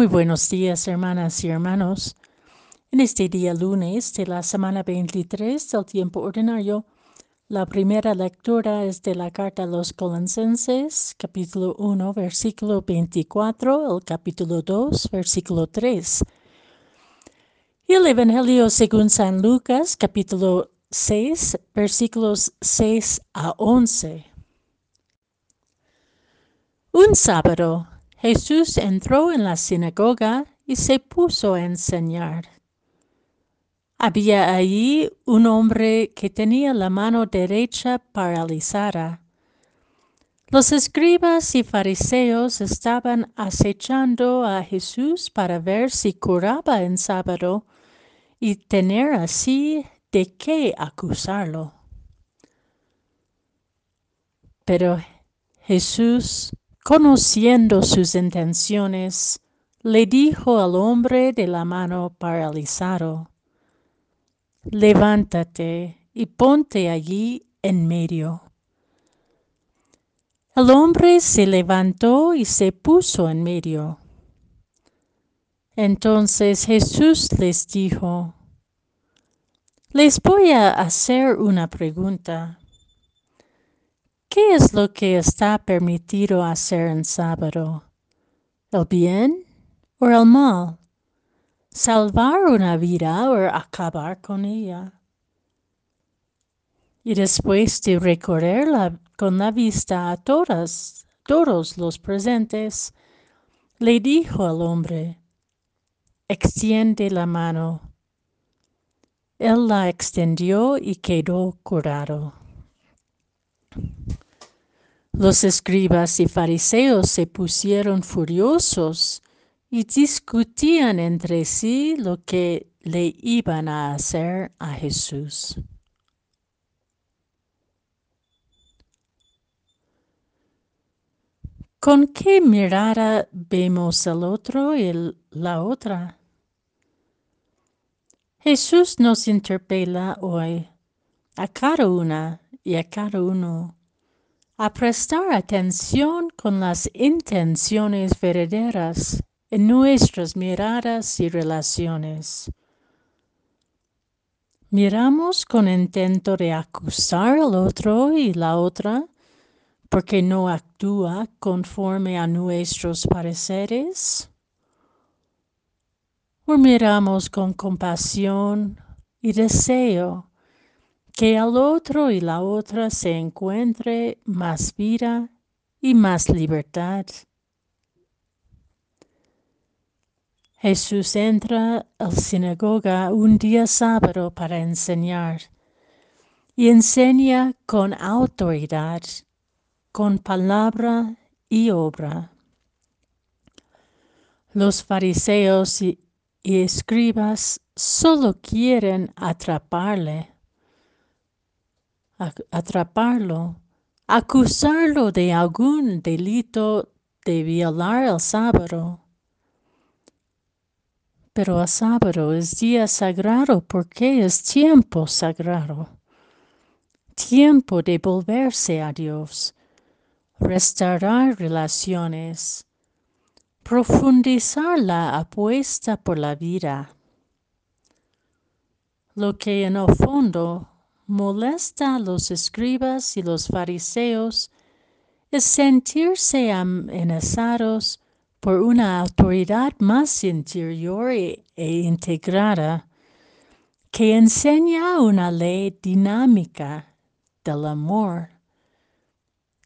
Muy buenos días, hermanas y hermanos. En este día lunes de la semana 23 del tiempo ordinario, la primera lectura es de la carta a los Colosenses, capítulo 1, versículo 24, el capítulo 2, versículo 3. Y el Evangelio según San Lucas, capítulo 6, versículos 6 a 11. Un sábado, Jesús entró en la sinagoga y se puso a enseñar. Había allí un hombre que tenía la mano derecha paralizada. Los escribas y fariseos estaban acechando a Jesús para ver si curaba en sábado y tener así de qué acusarlo. Pero Jesús, conociendo sus intenciones, le dijo al hombre de la mano paralizado, levántate y ponte allí en medio. El hombre se levantó y se puso en medio. Entonces Jesús les dijo, les voy a hacer una pregunta. ¿Qué es lo que está permitido hacer en sábado? ¿El bien o el mal? ¿Salvar una vida o acabar con ella? Y después de recorrerla con la vista a todos los presentes, le dijo al hombre, extiende la mano. Él la extendió y quedó curado. Los escribas y fariseos se pusieron furiosos y discutían entre sí lo que le iban a hacer a Jesús. ¿Con qué mirada vemos al otro y la otra? Jesús nos interpela hoy a cada una y a cada uno a prestar atención con las intenciones verdaderas en nuestras miradas y relaciones. Miramos con intento de acusar al otro y la otra porque no actúa conforme a nuestros pareceres miramos con compasión y deseo que al otro y la otra se encuentre más vida y más libertad. Jesús entra a la sinagoga un día sábado para enseñar y enseña con autoridad, con palabra y obra. Los fariseos y y escribas solo quieren atraparle, atraparlo, acusarlo de algún delito de violar el sábado. Pero el sábado es día sagrado porque es tiempo sagrado, tiempo de volverse a Dios, restaurar relaciones, profundizar la apuesta por la vida. Lo que en el fondo molesta a los escribas y los fariseos es sentirse amenazados por una autoridad más interior e, e integrada que enseña una ley dinámica del amor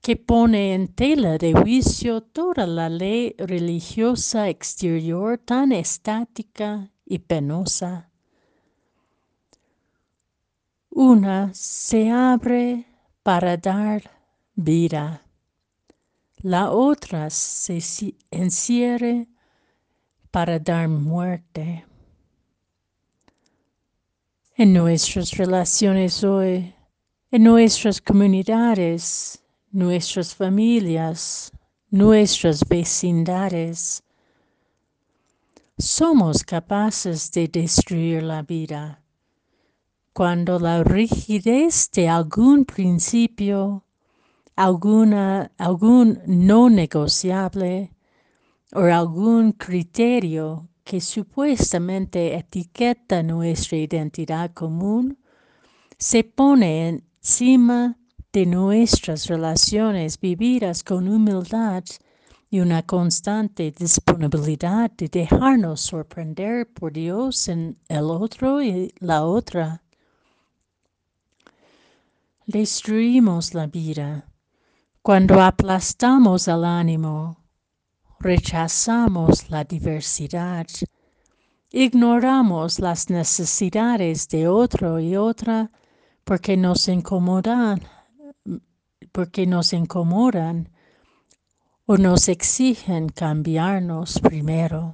que pone en tela de juicio toda la ley religiosa exterior tan estática y penosa. Una se abre para dar vida, la otra se encierre para dar muerte. En nuestras relaciones hoy, en nuestras comunidades, nuestras familias, nuestras vecindades. Somos capaces de destruir la vida cuando la rigidez de algún principio, alguna, algún no negociable o algún criterio que supuestamente etiqueta nuestra identidad común se pone encima de nuestras relaciones vividas con humildad y una constante disponibilidad de dejarnos sorprender por Dios en el otro y la otra. Destruimos la vida cuando aplastamos el ánimo, rechazamos la diversidad, ignoramos las necesidades de otro y otra porque nos incomodan, porque nos incomodan o nos exigen cambiarnos primero.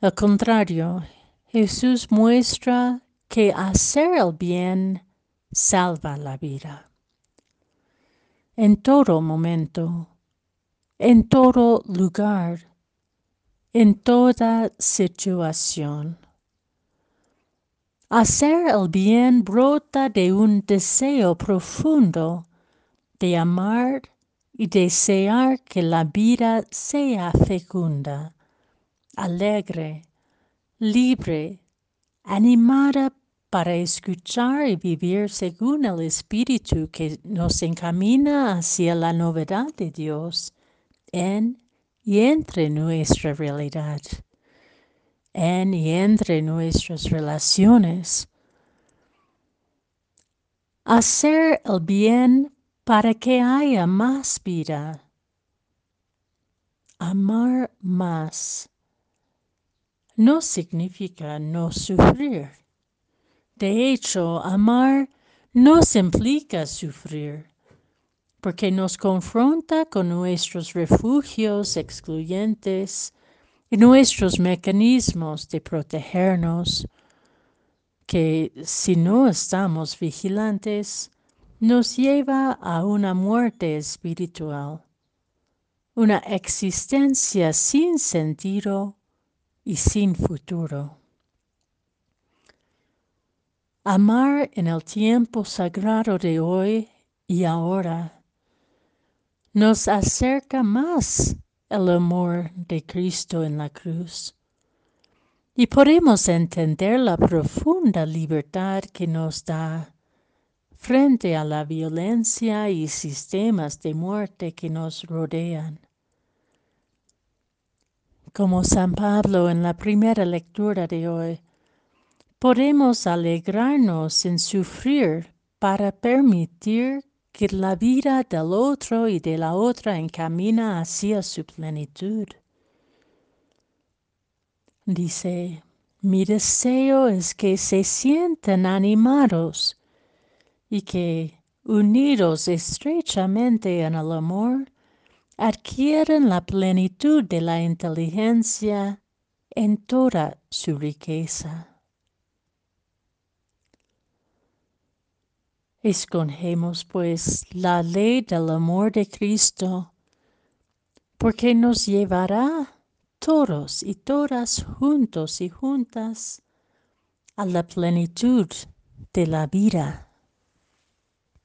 Al contrario, Jesús muestra que hacer el bien salva la vida. En todo momento, en todo lugar, en toda situación. Hacer el bien brota de un deseo profundo de amar y desear que la vida sea fecunda, alegre, libre, animada para escuchar y vivir según el Espíritu que nos encamina hacia la novedad de Dios en y entre nuestra realidad, en y entre nuestras relaciones. Hacer el bien para que haya más vida. Amar más no significa no sufrir. De hecho, amar nos implica sufrir, porque nos confronta con nuestros refugios excluyentes y nuestros mecanismos de protegernos, que si no estamos vigilantes, nos lleva a una muerte espiritual, una existencia sin sentido y sin futuro. Amar en el tiempo sagrado de hoy y ahora nos acerca más el amor de Cristo en la cruz. Y podemos entender la profunda libertad que nos da frente a la violencia y sistemas de muerte que nos rodean. Como San Pablo en la primera lectura de hoy, podemos alegrarnos en sufrir para permitir que la vida del otro y de la otra encamina hacia su plenitud. Dice, mi deseo es que se sientan animados y que, unidos estrechamente en el amor, adquieren la plenitud de la inteligencia en toda su riqueza. Escogemos pues la ley del amor de Cristo, porque nos llevará todos y todas juntos y juntas a la plenitud de la vida.